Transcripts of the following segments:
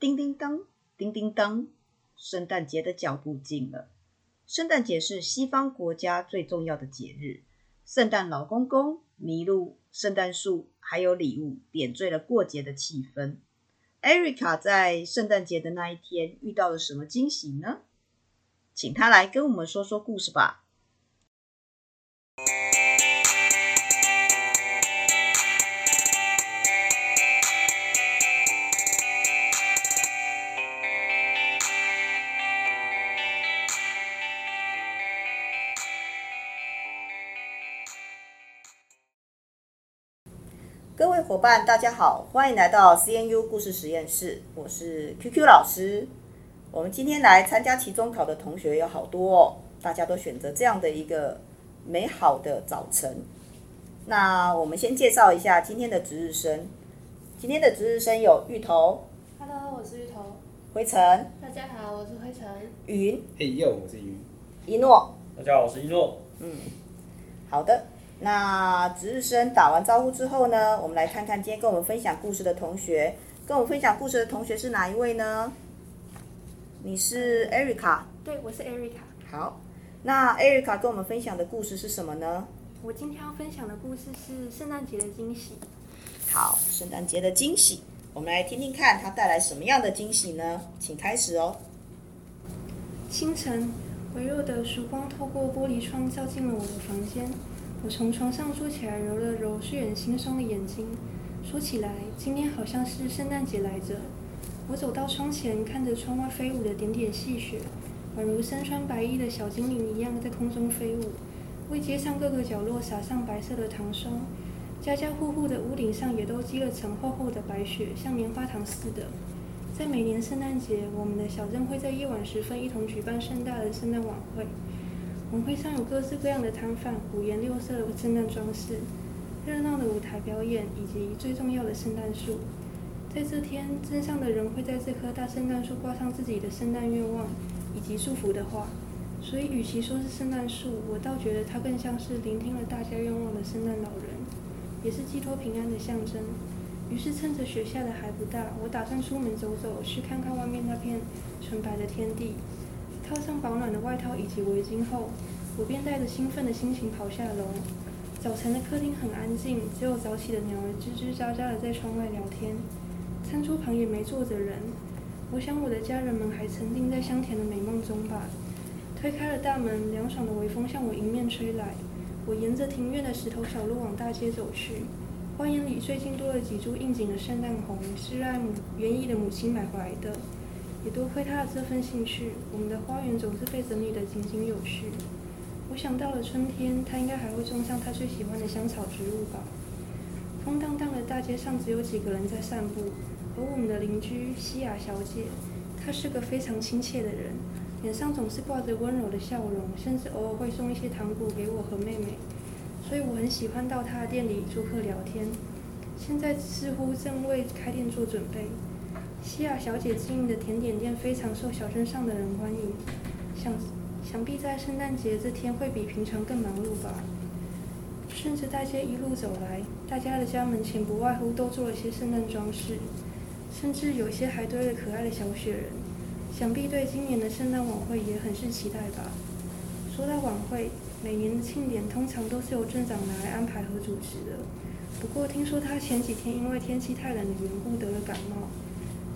叮叮当，叮叮当，圣诞节的脚步近了。圣诞节是西方国家最重要的节日，圣诞老公公、麋鹿、圣诞树还有礼物，点缀了过节的气氛。艾瑞卡在圣诞节的那一天遇到了什么惊喜呢？请她来跟我们说说故事吧。伙伴，大家好，欢迎来到 CNU 故事实验室。我是 QQ 老师。我们今天来参加期中考的同学有好多哦，大家都选择这样的一个美好的早晨。那我们先介绍一下今天的值日生。今天的值日生有芋头，Hello，我是芋头。灰尘，大家好，我是灰尘。云，嘿哟，我是云。一诺，大家好，我是一诺。嗯，好的。那值日生打完招呼之后呢，我们来看看今天跟我们分享故事的同学。跟我们分享故事的同学是哪一位呢？你是 Erica？对，我是 Erica。好，那 Erica 跟我们分享的故事是什么呢？我今天要分享的故事是圣诞节的惊喜。好，圣诞节的惊喜，我们来听听看它带来什么样的惊喜呢？请开始哦。清晨，微弱的曙光透过玻璃窗照进了我的房间。我从床上坐起来，揉了揉睡眼惺忪的眼睛。说起来，今天好像是圣诞节来着。我走到窗前，看着窗外飞舞的点点细雪，宛如身穿白衣的小精灵一样在空中飞舞，为街上各个角落洒上白色的糖霜。家家户户的屋顶上也都积了层厚厚的白雪，像棉花糖似的。在每年圣诞节，我们的小镇会在夜晚时分一同举办盛大的圣诞晚会。晚会上有各式各样的摊贩，五颜六色的圣诞装饰，热闹的舞台表演，以及最重要的圣诞树。在这天，镇上的人会在这棵大圣诞树挂上自己的圣诞愿望以及祝福的话。所以，与其说是圣诞树，我倒觉得它更像是聆听了大家愿望的圣诞老人，也是寄托平安的象征。于是，趁着雪下的还不大，我打算出门走走，去看看外面那片纯白的天地。套上保暖的外套以及围巾后，我便带着兴奋的心情跑下楼。早晨的客厅很安静，只有早起的鸟儿吱吱喳喳的在窗外聊天。餐桌旁也没坐着人。我想我的家人们还沉浸在香甜的美梦中吧。推开了大门，凉爽的微风向我迎面吹来。我沿着庭院的石头小路往大街走去。花园里最近多了几株应景的圣诞红，是爱母园艺的母亲买回来的。也多亏他的这份兴趣，我们的花园总是被整理得井井有序。我想到了春天，他应该还会种上他最喜欢的香草植物吧。空荡荡的大街上只有几个人在散步，而我们的邻居西雅小姐，她是个非常亲切的人，脸上总是挂着温柔的笑容，甚至偶尔会送一些糖果给我和妹妹，所以我很喜欢到她的店里做客聊天。现在似乎正为开店做准备。西亚小姐经营的甜点店非常受小镇上的人欢迎，想想必在圣诞节这天会比平常更忙碌吧。顺着大街一路走来，大家的家门前不外乎都做了些圣诞装饰，甚至有些还堆了可爱的小雪人，想必对今年的圣诞晚会也很是期待吧。说到晚会，每年的庆典通常都是由镇长拿来安排和主持的，不过听说他前几天因为天气太冷的缘故得了感冒。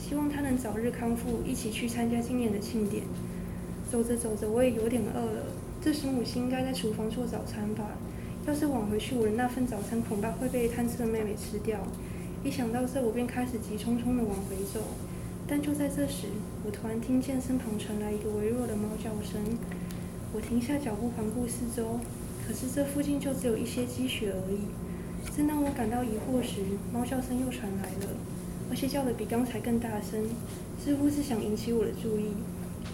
希望他能早日康复，一起去参加今年的庆典。走着走着，我也有点饿了。这时母亲应该在厨房做早餐吧？要是晚回去，我的那份早餐恐怕会被贪吃的妹妹吃掉。一想到这，我便开始急匆匆地往回走。但就在这时，我突然听见身旁传来一个微弱的猫叫声。我停下脚步，环顾四周，可是这附近就只有一些积雪而已。正当我感到疑惑时，猫叫声又传来了。而且叫得比刚才更大声，似乎是想引起我的注意。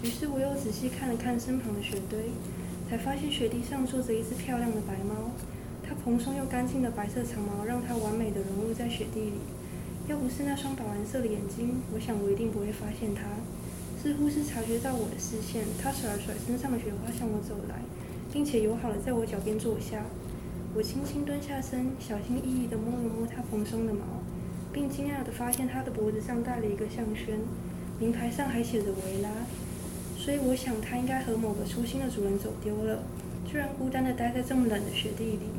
于是我又仔细看了看身旁的雪堆，才发现雪地上坐着一只漂亮的白猫。它蓬松又干净的白色长毛让它完美的融入在雪地里。要不是那双宝蓝色的眼睛，我想我一定不会发现它。似乎是察觉到我的视线，它甩了甩身上的雪花向我走来，并且友好的在我脚边坐下。我轻轻蹲下身，小心翼翼地摸了摸它蓬松的毛。并惊讶地发现他的脖子上戴了一个项圈，名牌上还写着维拉。所以我想，他应该和某个粗心的主人走丢了，居然孤单地待在这么冷的雪地里。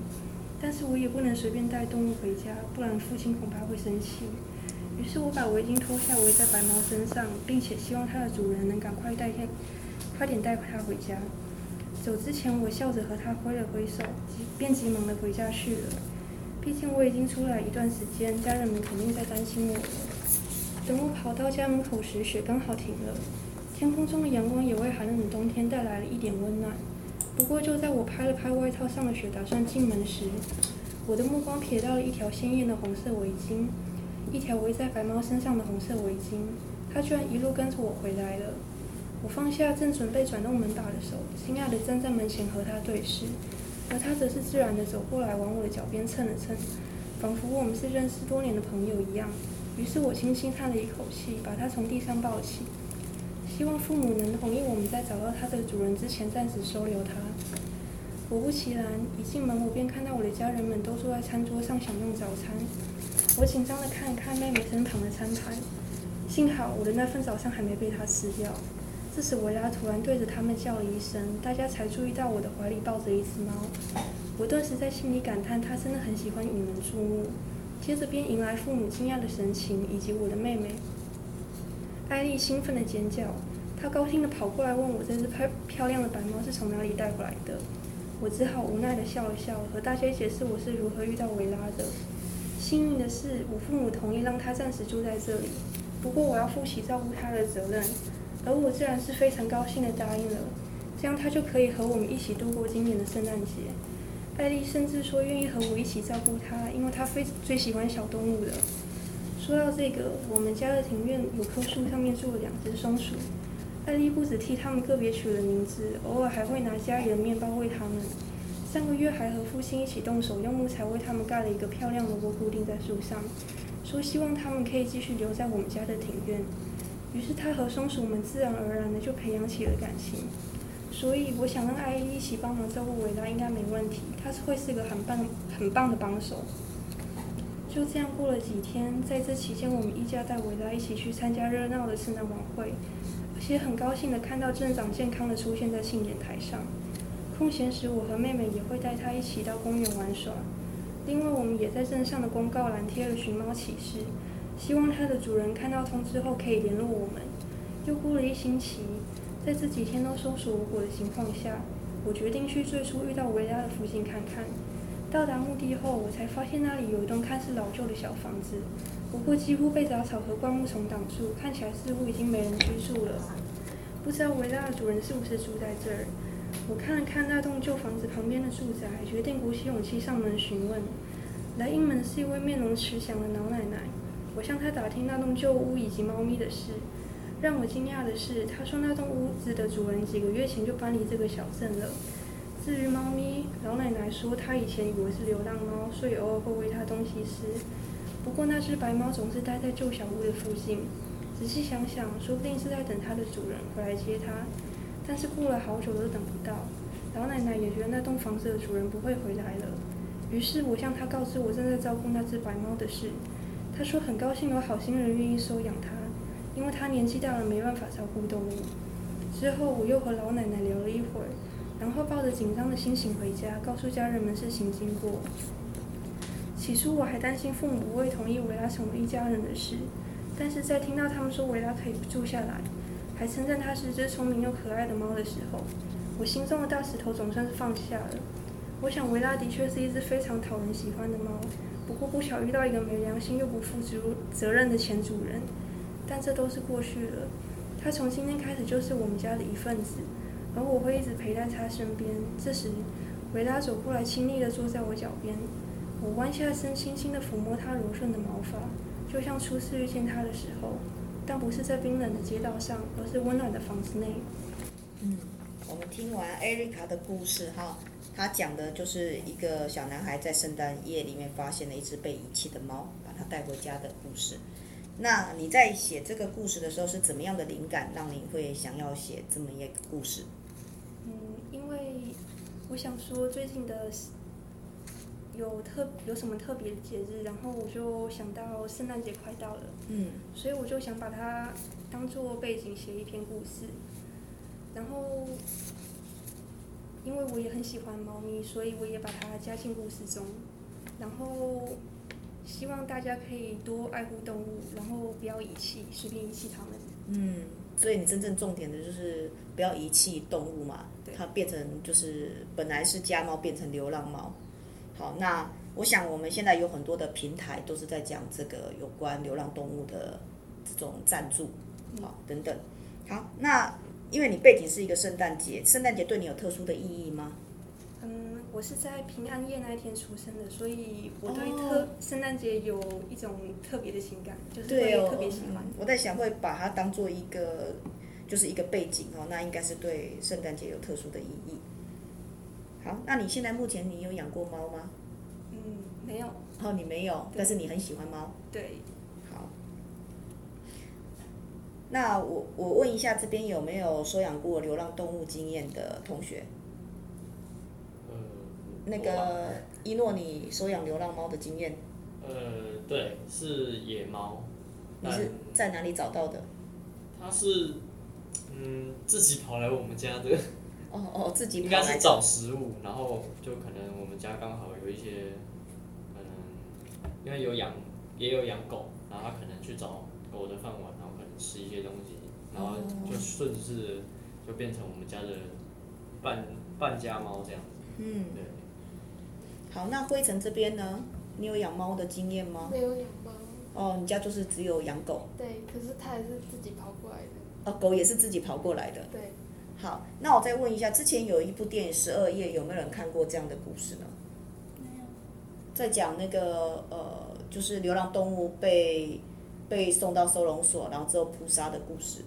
但是我也不能随便带动物回家，不然父亲恐怕会生气。于是我把围巾脱下围在白猫身上，并且希望它的主人能赶快带天，快点带它回家。走之前，我笑着和它挥了挥手，急便急忙地回家去了。毕竟我已经出来一段时间，家人们肯定在担心我了。等我跑到家门口时，雪刚好停了，天空中的阳光也为寒冷的冬天带来了一点温暖。不过就在我拍了拍外套上的雪，打算进门时，我的目光瞥到了一条鲜艳的红色围巾。一条围在白猫身上的红色围巾，它居然一路跟着我回来了。我放下正准备转动门把的手，惊讶地站在门前和它对视，而它则是自然地走过来，往我的脚边蹭了蹭，仿佛我们是认识多年的朋友一样。于是我轻轻叹了一口气，把它从地上抱起，希望父母能同意我们在找到它的主人之前暂时收留它。果不其然，一进门我便看到我的家人们都坐在餐桌上享用早餐。我紧张地看了看妹妹身旁的餐盘，幸好我的那份早餐还没被他吃掉。这时维拉突然对着他们叫了一声，大家才注意到我的怀里抱着一只猫。我顿时在心里感叹，他真的很喜欢引人注目。接着便迎来父母惊讶的神情，以及我的妹妹艾丽兴奋的尖叫。她高兴地跑过来问我，这只漂漂亮的白猫是从哪里带回来的。我只好无奈地笑了笑，和大家解释我是如何遇到维拉的。幸运的是，我父母同意让他暂时住在这里，不过我要负起照顾他的责任，而我自然是非常高兴地答应了，这样他就可以和我们一起度过今年的圣诞节。艾丽甚至说愿意和我一起照顾他，因为他非最喜欢小动物了。说到这个，我们家的庭院有棵树，上面住了两只松鼠，艾丽不止替他们个别取了名字，偶尔还会拿家里的面包喂他们。上个月还和父亲一起动手用木材为他们盖了一个漂亮的窝，固定在树上，说希望他们可以继续留在我们家的庭院。于是他和松鼠们自然而然的就培养起了感情。所以我想让艾伊一起帮忙照顾维拉应该没问题，他是会是个很棒很棒的帮手。就这样过了几天，在这期间我们一家带维拉一起去参加热闹的圣诞晚会，而且很高兴的看到镇长健康的出现在庆典台上。空闲时，我和妹妹也会带她一起到公园玩耍。另外，我们也在镇上的公告栏贴了寻猫启事，希望它的主人看到通知后可以联络我们。又过了一星期，在这几天都搜索无果的情况下，我决定去最初遇到维拉的附近看看。到达目的后，我才发现那里有一栋看似老旧的小房子，不过几乎被杂草和灌木丛挡住，看起来似乎已经没人居住了。不知道维拉的主人是不是住在这儿？我看了看那栋旧房子旁边的住宅，决定鼓起勇气上门询问。来应门的是一位面容慈祥的老奶奶。我向他打听那栋旧屋以及猫咪的事。让我惊讶的是，他说那栋屋子的主人几个月前就搬离这个小镇了。至于猫咪，老奶奶说她以前以为是流浪猫，所以偶尔会喂它东西吃。不过那只白猫总是待在旧小屋的附近。仔细想想，说不定是在等它的主人回来接它。但是过了好久都等不到，老奶奶也觉得那栋房子的主人不会回来了。于是我向她告知我正在照顾那只白猫的事。他说很高兴有好心人愿意收养它，因为它年纪大了没办法照顾动物。之后我又和老奶奶聊了一会儿，然后抱着紧张的心情回家，告诉家人们事情经过。起初我还担心父母不会同意维拉成为一家人的事，但是在听到他们说维拉可以住下来。还称赞它是只聪明又可爱的猫的时候，我心中的大石头总算是放下了。我想维拉的确是一只非常讨人喜欢的猫，不过不巧遇到一个没良心又不负责责任的前主人。但这都是过去了，它从今天开始就是我们家的一份子，而我会一直陪在它身边。这时，维拉走过来，亲昵地坐在我脚边，我弯下身，轻轻地抚摸它柔顺的毛发，就像初次遇见它的时候。但不是在冰冷的街道上，而是温暖的房子内。嗯，我们听完艾瑞卡的故事哈，他讲的就是一个小男孩在圣诞夜里面发现了一只被遗弃的猫，把它带回家的故事。那你在写这个故事的时候是怎么样的灵感，让你会想要写这么一个故事？嗯，因为我想说最近的有特有什么特别的节日，然后我就想到圣诞节快到了，嗯，所以我就想把它当做背景写一篇故事，然后因为我也很喜欢猫咪，所以我也把它加进故事中，然后希望大家可以多爱护动物，然后不要遗弃，随便遗弃它们。嗯，所以你真正重点的就是不要遗弃动物嘛，对它变成就是本来是家猫变成流浪猫。好，那我想我们现在有很多的平台都是在讲这个有关流浪动物的这种赞助，好等等。好，那因为你背景是一个圣诞节，圣诞节对你有特殊的意义吗？嗯，我是在平安夜那一天出生的，所以我对特圣诞节有一种特别的情感，就是会特别喜欢。我在想会把它当做一个就是一个背景哦，那应该是对圣诞节有特殊的意义。好，那你现在目前你有养过猫吗？嗯，没有。哦，你没有，但是你很喜欢猫。对。好。那我我问一下，这边有没有收养过流浪动物经验的同学？呃。那个一诺，你收养流浪猫的经验？呃，对，是野猫。你是在哪里找到的？它是，嗯，自己跑来我们家的。哦哦，自己应该是找食物，然后就可能我们家刚好有一些，可能因为有养也有养狗，然后他可能去找狗的饭碗，然后可能吃一些东西，然后就顺势就变成我们家的半半家猫这样子。嗯，对。好，那辉成这边呢？你有养猫的经验吗？没有养猫。哦，你家就是只有养狗。对，可是它也是自己跑过来的。哦，狗也是自己跑过来的。对。好，那我再问一下，之前有一部电影《十二夜》，有没有人看过这样的故事呢？没有。在讲那个呃，就是流浪动物被被送到收容所，然后之后扑杀的故事。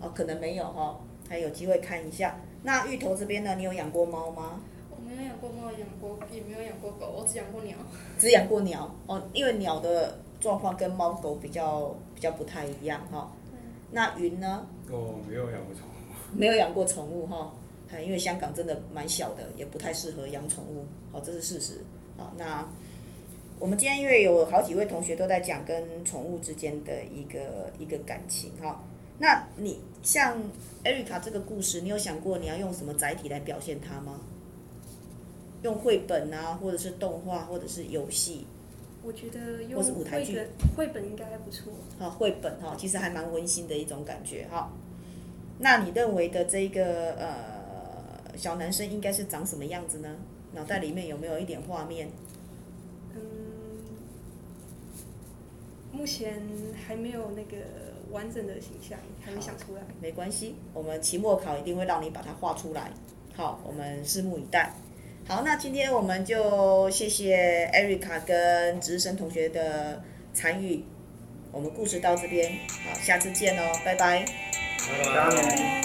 哦，可能没有哈、哦，还有机会看一下。那芋头这边呢？你有养过猫吗？我没有养过猫，养过也没有养过狗，我只养过鸟。只养过鸟哦，因为鸟的状况跟猫狗比较比较不太一样哈、哦。那云呢？我没有养过宠物。没有养过宠物哈，因为香港真的蛮小的，也不太适合养宠物，好，这是事实。好，那我们今天因为有好几位同学都在讲跟宠物之间的一个一个感情哈，那你像艾瑞卡这个故事，你有想过你要用什么载体来表现它吗？用绘本啊，或者是动画，或者是游戏？我觉得用绘本，绘本应该还不错。好，绘本哈，其实还蛮温馨的一种感觉哈。那你认为的这个呃小男生应该是长什么样子呢？脑袋里面有没有一点画面？目前还没有那个完整的形象，还没想出来。没关系，我们期末考一定会让你把它画出来。好，我们拭目以待。好，那今天我们就谢谢 Erica 跟值日生同学的参与。我们故事到这边，好，下次见哦，拜拜。拜拜。